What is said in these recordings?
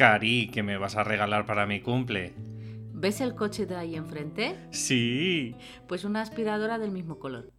Cari, ¿qué me vas a regalar para mi cumple? ¿Ves el coche de ahí enfrente? Sí. Pues una aspiradora del mismo color.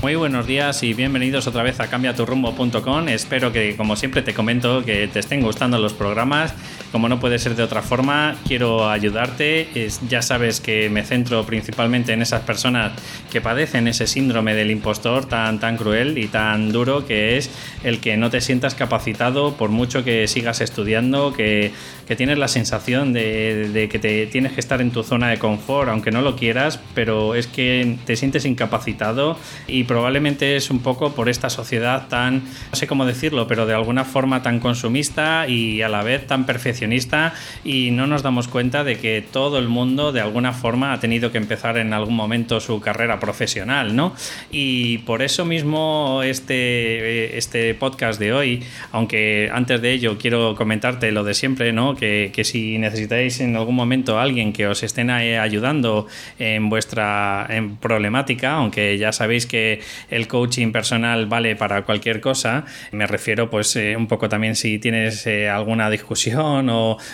Muy buenos días y bienvenidos otra vez a cambiaturrumbo.com. Espero que, como siempre te comento, que te estén gustando los programas. Como no puede ser de otra forma, quiero ayudarte. ya sabes que me centro principalmente en esas personas que padecen ese síndrome del impostor tan, tan cruel y tan duro que es el que no te sientas capacitado por mucho que sigas estudiando, que, que tienes la sensación de, de que te tienes que estar en tu zona de confort, aunque no lo quieras, pero es que te sientes incapacitado y probablemente es un poco por esta sociedad tan, no sé cómo decirlo, pero de alguna forma tan consumista y a la vez tan perfeccionista y no nos damos cuenta de que todo el mundo de alguna forma ha tenido que empezar en algún momento su carrera profesional, ¿no? Y por eso mismo este, este podcast de hoy, aunque antes de ello quiero comentarte lo de siempre, ¿no? Que, que si necesitáis en algún momento alguien que os estén ayudando en vuestra en problemática, aunque ya sabéis que el coaching personal vale para cualquier cosa. Me refiero pues eh, un poco también si tienes eh, alguna discusión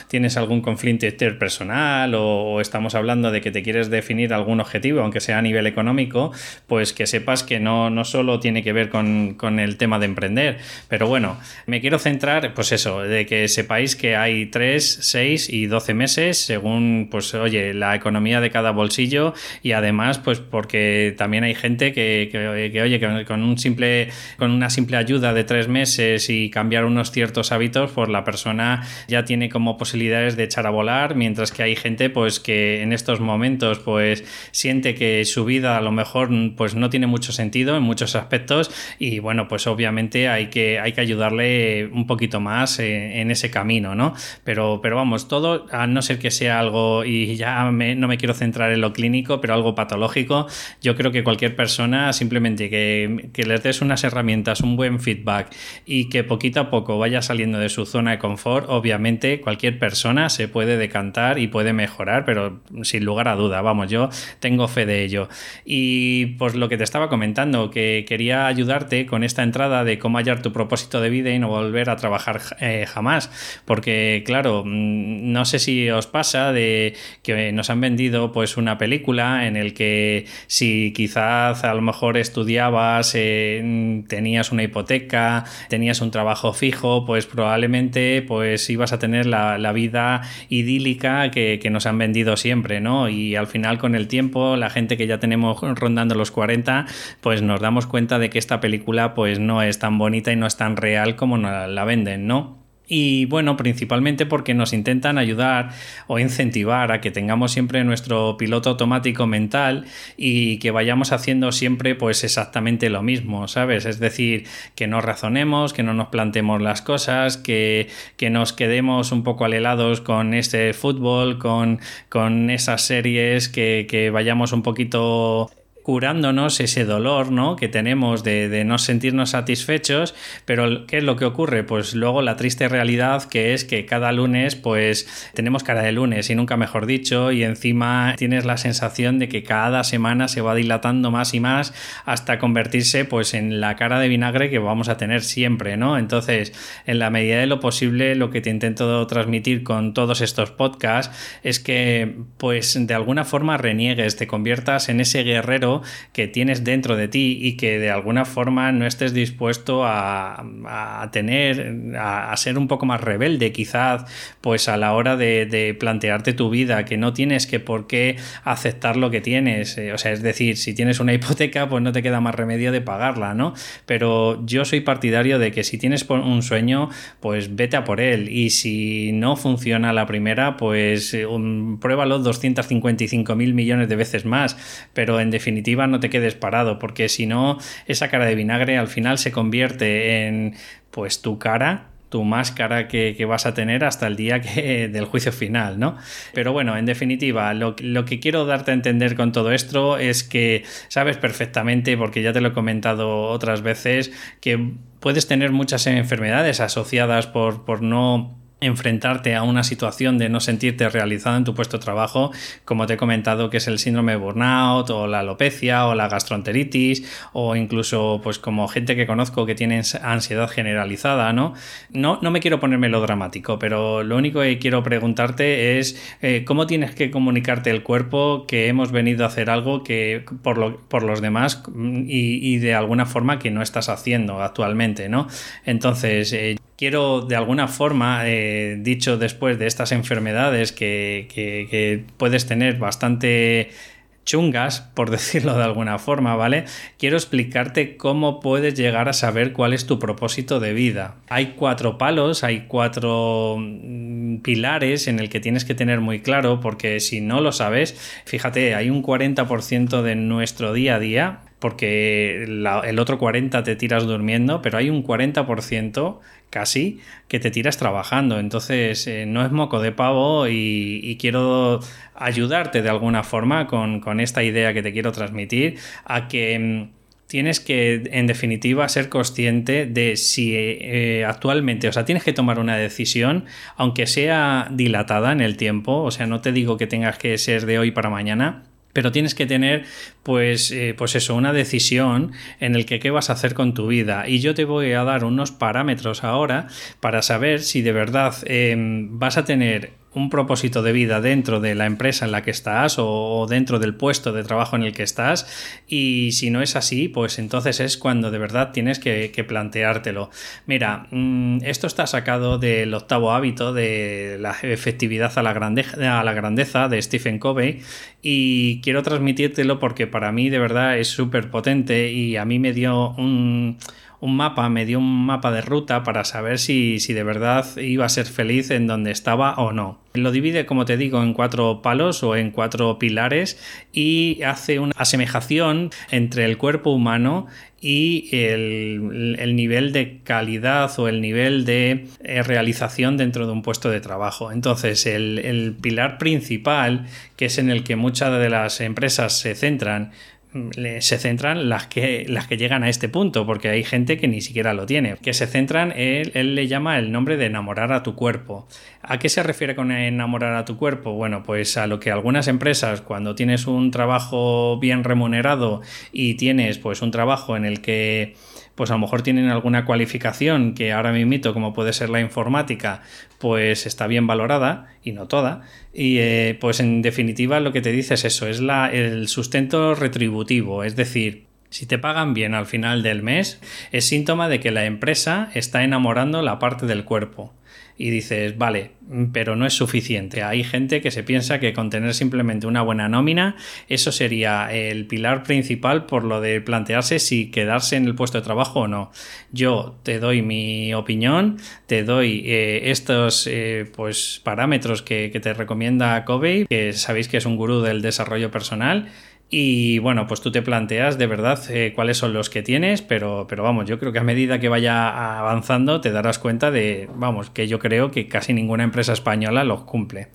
tienes algún conflicto interpersonal o, o, estamos hablando de que te quieres definir algún objetivo, aunque sea a nivel económico, pues que sepas que no, no solo tiene que ver con, con el tema de emprender. Pero bueno, me quiero centrar pues eso, de que sepáis que hay 3, 6 y 12 meses según pues oye, la economía de cada bolsillo y además pues porque también hay gente que, que que, oye, que con, un simple, con una simple ayuda de tres meses y cambiar unos ciertos hábitos, pues la persona ya tiene como posibilidades de echar a volar, mientras que hay gente pues que en estos momentos pues siente que su vida a lo mejor pues no tiene mucho sentido en muchos aspectos y bueno, pues obviamente hay que, hay que ayudarle un poquito más en, ese camino, ¿no? Pero, pero vamos, todo, a no ser que sea algo, y ya no me quiero centrar en lo clínico, pero algo patológico, yo creo que cualquier persona simplemente que, que les des unas herramientas, un buen feedback y que poquito a poco vaya saliendo de su zona de confort, obviamente cualquier persona se puede decantar y puede mejorar, pero sin lugar a duda, vamos, yo tengo fe de ello. Y pues lo que te estaba comentando, que quería ayudarte con esta entrada de cómo hallar tu propósito de vida y no volver a trabajar eh, jamás, porque claro, mm, no sé si os pasa de que nos han vendido pues una película en el que si quizás a lo mejor estudiabas, eh, tenías una hipoteca, tenías un trabajo fijo, pues probablemente pues ibas a tener la, vida idílica que, nos han vendido siempre, ¿no? Y al final con el tiempo, la gente que ya tenemos rondando los 40, pues nos damos cuenta de que esta película pues no es tan bonita y no es tan real como la venden, ¿no? Y bueno, principalmente porque nos intentan ayudar o incentivar a que tengamos siempre nuestro piloto automático mental y que vayamos haciendo siempre pues exactamente lo mismo, ¿sabes? Es decir, que no razonemos, que no nos plantemos las cosas, que, que nos quedemos un poco alelados con este fútbol, con, con esas series, que, que vayamos un poquito curándonos ese dolor ¿no? que tenemos de, no sentirnos satisfechos, pero ¿qué es lo que ocurre? Pues luego la triste realidad que es que cada lunes pues tenemos cara de lunes y nunca mejor dicho y encima tienes la sensación de que cada semana se va dilatando más y más hasta convertirse pues en la cara de vinagre que vamos a tener siempre, ¿no? Entonces, en la medida de lo posible lo que te intento transmitir con todos estos podcasts es que pues de alguna forma reniegues, te conviertas en ese guerrero que tienes dentro de ti y que de alguna forma no estés dispuesto a, tener, a, ser un poco más rebelde quizás, pues a la hora de, plantearte tu vida, que no tienes que por qué aceptar lo que tienes. Eh, o sea, es decir, si tienes una hipoteca, pues no te queda más remedio de pagarla, ¿no? Pero yo soy partidario de que si tienes un sueño, pues vete a por él. Y si no funciona la primera, pues eh, pruébalo 255 mil millones de veces más. Pero en definitiva, no te quedes parado, porque si no, esa cara de vinagre al final se convierte en pues tu cara tu máscara que, vas a tener hasta el día del juicio final, ¿no? Pero bueno, en definitiva, lo, lo, que quiero darte a entender con todo esto es que sabes perfectamente, porque ya te lo he comentado otras veces, que puedes tener muchas enfermedades asociadas por, por no enfrentarte a una situación de no sentirte realizado en tu puesto de trabajo, como te he comentado, que es el síndrome de burnout o la alopecia o la gastroenteritis o incluso pues como gente que conozco que tiene ansiedad generalizada, ¿no? No, no me quiero poner melodramático, pero lo único que quiero preguntarte es eh, cómo tienes que comunicarte el cuerpo que hemos venido a hacer algo que por, por los demás y, y, de alguna forma que no estás haciendo actualmente, ¿no? Entonces, eh, quiero de alguna forma, eh, dicho después de estas enfermedades que, puedes tener bastante chungas, por decirlo de alguna forma, ¿vale? Quiero explicarte cómo puedes llegar a saber cuál es tu propósito de vida. Hay cuatro palos, hay cuatro mm, pilares en el que tienes que tener muy claro, porque si no lo sabes, fíjate, hay un 40% de nuestro día a día porque el otro 40% te tiras durmiendo, pero hay un 40% casi que te tiras trabajando. Entonces eh, no es moco de pavo y, quiero ayudarte de alguna forma con, esta idea que te quiero transmitir a que mm, tienes que, en definitiva, ser consciente de si eh, actualmente, o sea, tienes que tomar una decisión, aunque sea dilatada en el tiempo, o sea, no te digo que tengas que ser de hoy para mañana, pero tienes que tener pues, eh, pues eso, una decisión en el que qué vas a hacer con tu vida. Y yo te voy a dar unos parámetros ahora para saber si de verdad em, vas a tener un propósito de vida dentro de la empresa en la que estás o dentro del puesto de trabajo en el que estás. Y si no es así pues entonces es cuando de verdad tienes que, planteártelo. Mira mm, esto está sacado del octavo hábito de la efectividad a la, grandeza, a la grandeza de Stephen Covey. Y quiero transmitírtelo porque para mí de verdad es súper potente y a mí me dio un un mapa, me dio un mapa de ruta para saber si, si, de verdad iba a ser feliz en donde estaba o no. Lo divide, como te digo, en cuatro palos o en cuatro pilares y hace una asemejación entre el cuerpo humano y el, el, nivel de calidad o el nivel de eh, realización dentro de un puesto de trabajo. Entonces, el, el pilar principal, que es en el que muchas de las empresas se centran, se centran las que, las que llegan a este punto, porque hay gente que ni siquiera lo tiene, que se centran, él, él le llama el nombre de enamorar a tu cuerpo. ¿A qué se refiere con enamorar a tu cuerpo? Bueno, pues a lo que algunas empresas, cuando tienes un trabajo bien remunerado y tienes pues un trabajo en el que pues a lo mejor tienen alguna cualificación que ahora mismo, como puede ser la informática, pues está bien valorada y no toda. Y eh, pues en definitiva lo que te dice es eso, es la, el sustento retributivo, es decir, si te pagan bien al final del mes, es síntoma de que la empresa está enamorando la parte del cuerpo y dices, vale, pero no es suficiente. Hay gente que se piensa que con tener simplemente una buena nómina, eso sería el pilar principal por lo de plantearse si quedarse en el puesto de trabajo o no. Yo te doy mi opinión, te doy eh, estos eh, pues, parámetros que, que te recomienda Covey, que sabéis que es un gurú del desarrollo personal y bueno, pues tú te planteas de verdad eh, cuáles son los que tienes, pero, pero vamos, yo creo que a medida que vaya avanzando te darás cuenta de, vamos, que yo creo que casi ninguna empresa española los cumple.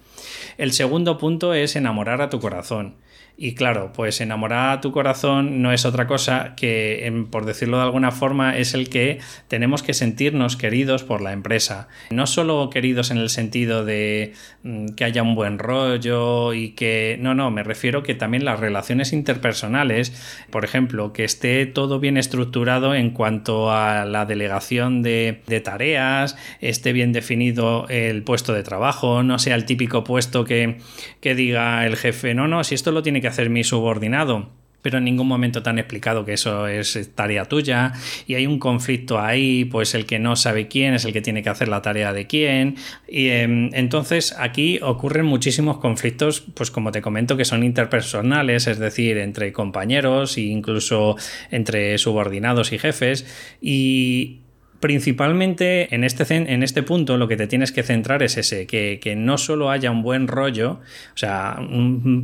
El segundo punto es enamorar a tu corazón. Y claro, pues enamorar a tu corazón no es otra cosa que, por decirlo de alguna forma, es el que tenemos que sentirnos queridos por la empresa. No solo queridos en el sentido de mm, que haya un buen rollo y que... No, no, me refiero que también las relaciones interpersonales, por ejemplo, que esté todo bien estructurado en cuanto a la delegación de, de tareas, esté bien definido el puesto de trabajo, no sea el típico puesto que, que diga el jefe, no, no, si esto lo tiene que hacer mi subordinado pero en ningún momento te han explicado que eso es tarea tuya y hay un conflicto ahí, pues el que no sabe quién es el que tiene que hacer la tarea de quién y em, entonces aquí ocurren muchísimos conflictos, pues como te comento que son interpersonales, es decir, entre compañeros e incluso entre subordinados y jefes y Principalmente en este, en este punto lo que te tienes que centrar es ese, que, no solo haya un buen rollo, o sea,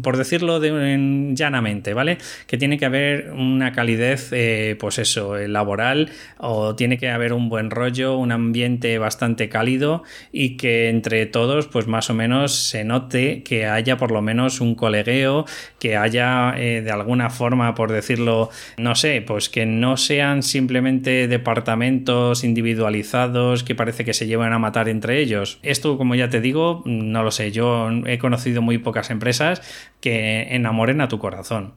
por decirlo de, llanamente, ¿vale? Que tiene que haber una calidez, eh, pues eso, eh, laboral, o tiene que haber un buen rollo, un ambiente bastante cálido y que entre todos, pues más o menos se note que haya por lo menos un colegueo, que haya eh, de alguna forma, por decirlo, no sé, pues que no sean simplemente departamentos individualizados que parece que se llevan a matar entre ellos. Esto, como ya te digo, no lo sé. Yo he conocido muy pocas empresas que enamoren a tu corazón.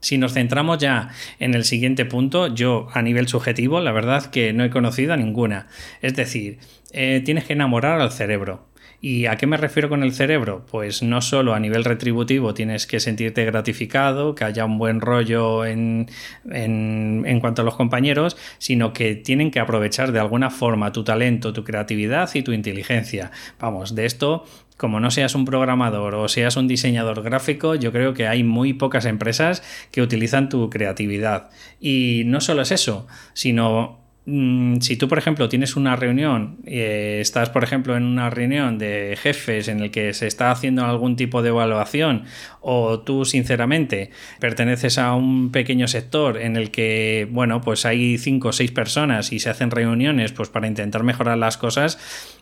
Si nos centramos ya en el siguiente punto, yo a nivel subjetivo, la verdad que no he conocido a ninguna. Es decir, eh, tienes que enamorar al cerebro. ¿Y a qué me refiero con el cerebro? Pues no solo a nivel retributivo tienes que sentirte gratificado, que haya un buen rollo en, en, en, cuanto a los compañeros, sino que tienen que aprovechar de alguna forma tu talento, tu creatividad y tu inteligencia. Vamos, de esto como no seas un programador o seas un diseñador gráfico, yo creo que hay muy pocas empresas que utilizan tu creatividad. Y no solo es eso, sino si tú, por ejemplo, tienes una reunión, eh, estás, por ejemplo, en una reunión de jefes en el que se está haciendo algún tipo de evaluación, o tú, sinceramente, perteneces a un pequeño sector en el que, bueno, pues hay cinco o seis personas y se hacen reuniones pues, para intentar mejorar las cosas,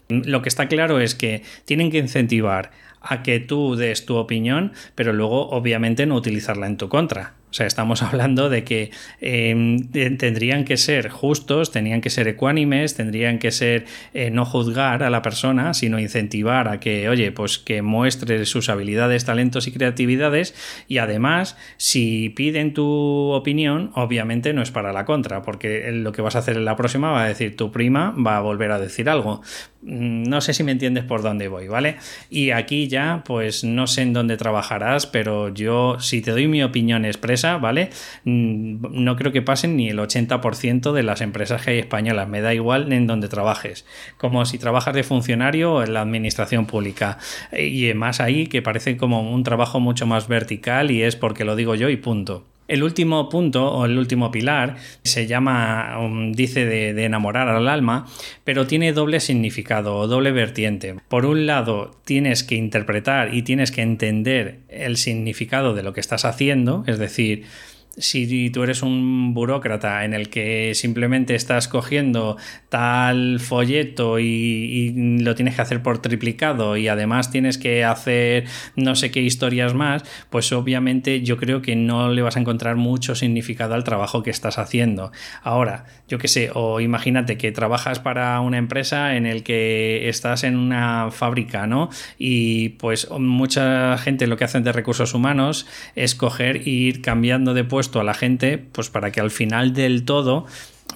lo que está claro es que tienen que incentivar a que tú des tu opinión, pero luego obviamente no utilizarla en tu contra. O sea, estamos hablando de que em, tendrían que ser justos, tendrían que ser ecuánimes, tendrían que ser eh, no juzgar a la persona, sino incentivar a que, oye, pues que muestre sus habilidades, talentos y creatividades. Y además, si piden tu opinión, obviamente no es para la contra, porque lo que vas a hacer en la próxima va a decir tu prima, va a volver a decir algo. Mm, no sé si me entiendes por dónde voy, ¿vale? Y aquí ya, pues no sé en dónde trabajarás, pero yo, si te doy mi opinión expresa, ¿vale? Mm, no creo que pasen ni el 80% de las empresas que hay españolas, me da igual en dónde trabajes, como si trabajas de funcionario en la administración pública. Y más ahí que parece como un trabajo mucho más vertical y es porque lo digo yo y punto. El último punto o el último pilar se llama, um, dice de, enamorar al alma, pero tiene doble significado o doble vertiente. Por un lado, tienes que interpretar y tienes que entender el significado de lo que estás haciendo, es decir, si tú eres un burócrata en el que simplemente estás cogiendo tal folleto y, lo tienes que hacer por triplicado y además tienes que hacer no sé qué historias más, pues obviamente yo creo que no le vas a encontrar mucho significado al trabajo que estás haciendo. Ahora, yo qué sé, o imagínate que trabajas para una empresa en el que estás en una fábrica, ¿no? Y pues mucha gente lo que hacen de recursos humanos es coger e ir cambiando de puesto a la gente, pues para que al final del todo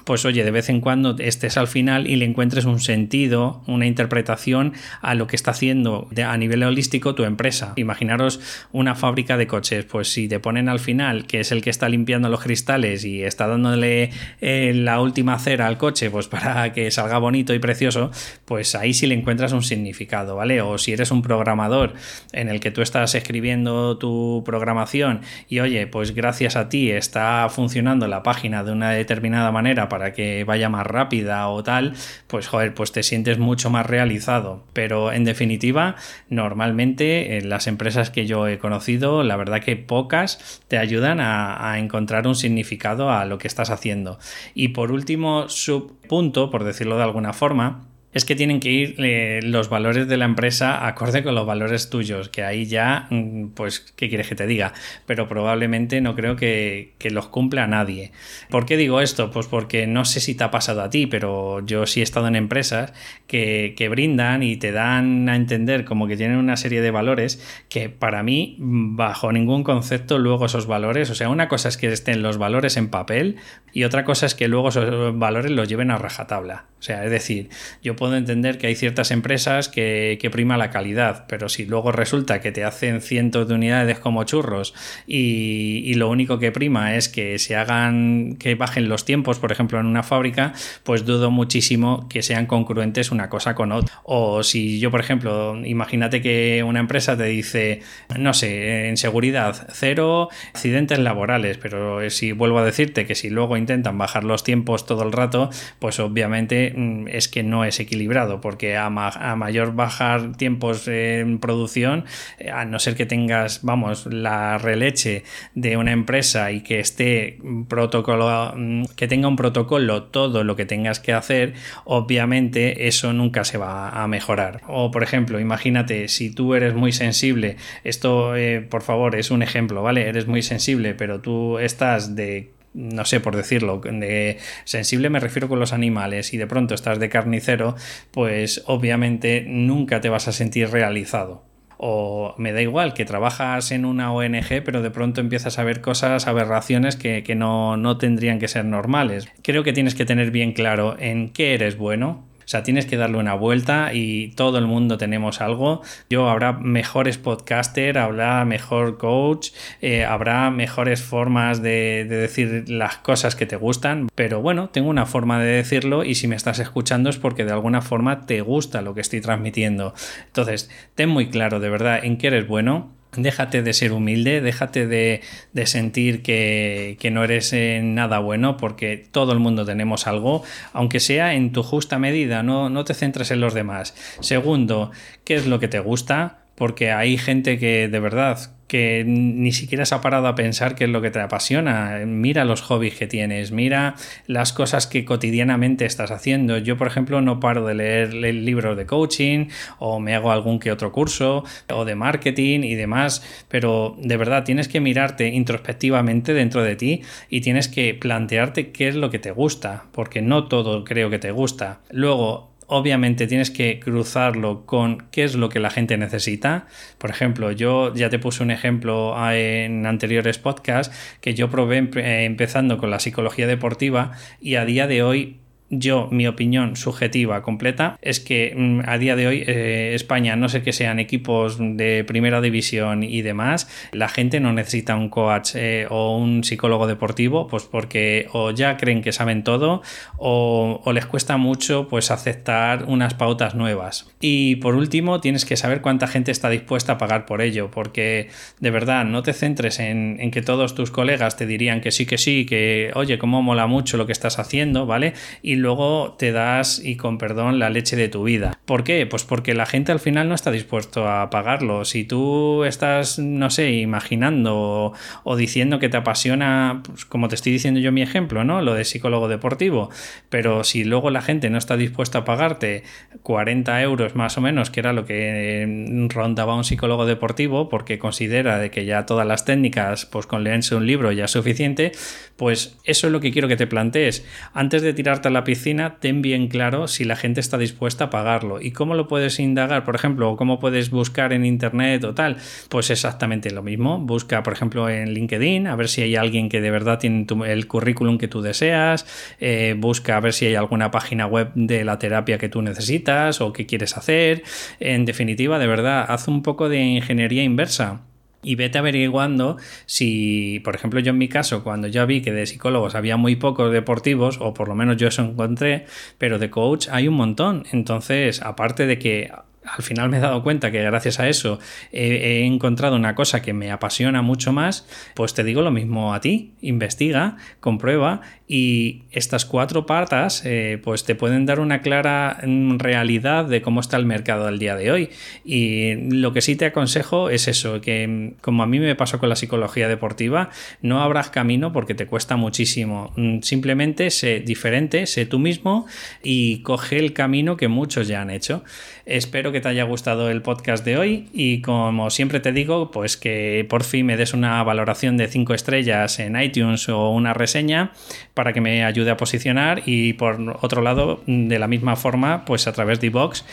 pues oye, de vez en cuando estés al final y le encuentres un sentido, una interpretación a lo que está haciendo a nivel holístico tu empresa. Imaginaros una fábrica de coches, pues si te ponen al final, que es el que está limpiando los cristales y está dándole eh, la última cera al coche, pues para que salga bonito y precioso, pues ahí sí le encuentras un significado, ¿vale? O si eres un programador en el que tú estás escribiendo tu programación y oye, pues gracias a ti está funcionando la página de una determinada manera para que vaya más rápida o tal, pues joder, pues te sientes mucho más realizado. Pero en definitiva, normalmente en las empresas que yo he conocido, la verdad que pocas te ayudan a, encontrar un significado a lo que estás haciendo. Y por último, subpunto, por decirlo de alguna forma, es que tienen que ir eh, los valores de la empresa acorde con los valores tuyos, que ahí ya, mm, pues, ¿qué quieres que te diga? Pero probablemente no creo que, los cumpla nadie. ¿Por qué digo esto? Pues porque no sé si te ha pasado a ti, pero yo sí he estado en empresas que, que brindan y te dan a entender como que tienen una serie de valores que para mí, bajo ningún concepto, luego esos valores, o sea, una cosa es que estén los valores en papel y otra cosa es que luego esos valores los lleven a rajatabla. O sea, es decir, yo puedo entender que hay ciertas empresas que, prima la calidad, pero si luego resulta que te hacen cientos de unidades como churros y, lo único que prima es que se hagan, que bajen los tiempos, por ejemplo, en una fábrica, pues dudo muchísimo que sean congruentes una cosa con otra. O si yo, por ejemplo, imagínate que una empresa te dice, no sé, en seguridad, cero accidentes laborales, pero si vuelvo a decirte que si luego intentan bajar los tiempos todo el rato, pues obviamente Mm, es que no es equilibrado, porque a, mayor bajar tiempos en producción, eh, a no ser que tengas, vamos, la releche de una empresa y que esté protocolo, mm, que tenga un protocolo todo lo que tengas que hacer, obviamente eso nunca se va a mejorar. O por ejemplo, imagínate si tú eres muy sensible, esto eh, por favor es un ejemplo, ¿vale? Eres muy sensible, pero tú estás de no sé por decirlo, de sensible me refiero con los animales y de pronto estás de carnicero, pues obviamente nunca te vas a sentir realizado o me da igual que trabajas en una ONG pero de pronto empiezas a ver cosas, aberraciones que, que no, no tendrían que ser normales. Creo que tienes que tener bien claro en qué eres bueno, sea, tienes que darle una vuelta y todo el mundo tenemos algo. Yo habrá mejores podcaster, habrá mejor coach, eh, habrá mejores formas de, de, decir las cosas que te gustan, pero bueno, tengo una forma de decirlo y si me estás escuchando es porque de alguna forma te gusta lo que estoy transmitiendo. Entonces, ten muy claro de verdad en qué eres bueno Déjate de ser humilde, déjate de, de sentir que, que, no eres nada bueno, porque todo el mundo tenemos algo, aunque sea en tu justa medida, no, no te centres en los demás. Segundo, ¿qué es lo que te gusta? Porque hay gente que de verdad que ni siquiera se ha parado a pensar qué es lo que te apasiona. Mira los hobbies que tienes, mira las cosas que cotidianamente estás haciendo. Yo, por ejemplo, no paro de leer libros de coaching o me hago algún que otro curso o de marketing y demás, pero de verdad tienes que mirarte introspectivamente dentro de ti y tienes que plantearte qué es lo que te gusta, porque no todo creo que te gusta. Luego, obviamente tienes que cruzarlo con qué es lo que la gente necesita. Por ejemplo, yo ya te puse un ejemplo en anteriores podcasts que yo probé empezando con la psicología deportiva y a día de hoy yo, mi opinión subjetiva completa es que mm, a día de hoy eh, España, no sé que sean equipos de primera división y demás, la gente no necesita un coach eh, o un psicólogo deportivo, pues porque o ya creen que saben todo o, les cuesta mucho pues aceptar unas pautas nuevas. Y por último, tienes que saber cuánta gente está dispuesta a pagar por ello, porque de verdad no te centres en, en que todos tus colegas te dirían que sí, que sí, que oye, cómo mola mucho lo que estás haciendo, ¿vale? Y luego te das, y con perdón, la leche de tu vida. ¿Por qué? Pues porque la gente al final no está dispuesto a pagarlo. Si tú estás, no sé, imaginando o, diciendo que te apasiona, pues como te estoy diciendo yo mi ejemplo, ¿no? Lo de psicólogo deportivo, pero si luego la gente no está dispuesta a pagarte 40 euros más o menos, que era lo que eh, rondaba un psicólogo deportivo, porque considera de que ya todas las técnicas, pues con leerse un libro ya es suficiente, pues eso es lo que quiero que te plantees. Antes de tirarte a la piscina, ten bien claro si la gente está dispuesta a pagarlo. ¿Y cómo lo puedes indagar? Por ejemplo, ¿cómo puedes buscar en internet o tal? Pues exactamente lo mismo. Busca, por ejemplo, en LinkedIn, a ver si hay alguien que de verdad tiene el currículum que tú deseas. Eh, busca a ver si hay alguna página web de la terapia que tú necesitas o que quieres hacer. En definitiva, de verdad, haz un poco de ingeniería inversa y vete averiguando si, por ejemplo, yo en mi caso, cuando ya vi que de psicólogos había muy pocos deportivos, o por lo menos yo eso encontré, pero de coach hay un montón. Entonces, aparte de que al final me he dado cuenta que gracias a eso he, he, encontrado una cosa que me apasiona mucho más, pues te digo lo mismo a ti, investiga, comprueba y estas cuatro patas eh, pues te pueden dar una clara mm, realidad de cómo está el mercado al día de hoy. Y lo que sí te aconsejo es eso, que mm, como a mí me pasó con la psicología deportiva, no abras camino porque te cuesta muchísimo. Mm, simplemente sé diferente, sé tú mismo y coge el camino que muchos ya han hecho. Espero que te haya gustado el podcast de hoy y como siempre te digo, pues que por fin me des una valoración de 5 estrellas en iTunes o una reseña para que me ayude a posicionar y por otro lado, de la misma forma, pues a través de iVox,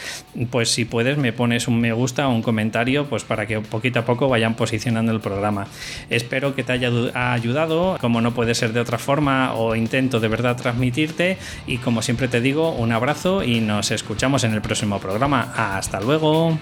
pues si puedes me pones un me gusta o un comentario pues para que poquito a poco vayan posicionando el programa. Espero que te haya ayudado, como no puede ser de otra forma o intento de verdad transmitirte y como siempre te digo, un abrazo y nos escuchamos en el próximo programa. Hasta luego.